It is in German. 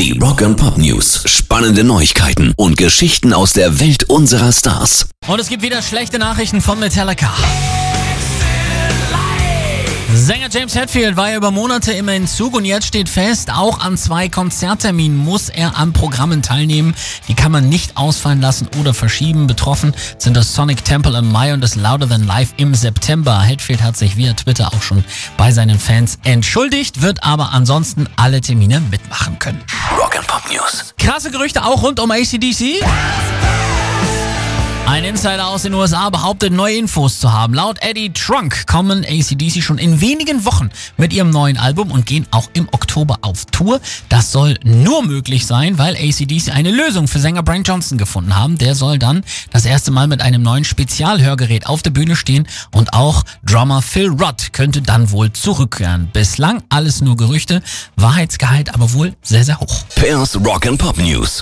Die Rock and Pop News. Spannende Neuigkeiten und Geschichten aus der Welt unserer Stars. Und es gibt wieder schlechte Nachrichten von Metallica. Sänger James Hetfield war ja über Monate im Entzug und jetzt steht fest, auch an zwei Konzertterminen muss er an Programmen teilnehmen. Die kann man nicht ausfallen lassen oder verschieben. Betroffen sind das Sonic Temple im Mai und das Louder Than Live im September. Hetfield hat sich via Twitter auch schon bei seinen Fans entschuldigt, wird aber ansonsten alle Termine mitmachen können. Rock and Pop News. Krasse Gerüchte auch rund um ACDC. Ein Insider aus den USA behauptet, neue Infos zu haben. Laut Eddie Trunk kommen ACDC schon in wenigen Wochen mit ihrem neuen Album und gehen auch im Oktober auf Tour. Das soll nur möglich sein, weil ACDC eine Lösung für Sänger Brian Johnson gefunden haben. Der soll dann das erste Mal mit einem neuen Spezialhörgerät auf der Bühne stehen und auch Drummer Phil Rudd könnte dann wohl zurückkehren. Bislang alles nur Gerüchte, Wahrheitsgehalt aber wohl sehr, sehr hoch. Pairs Rock and Pop News.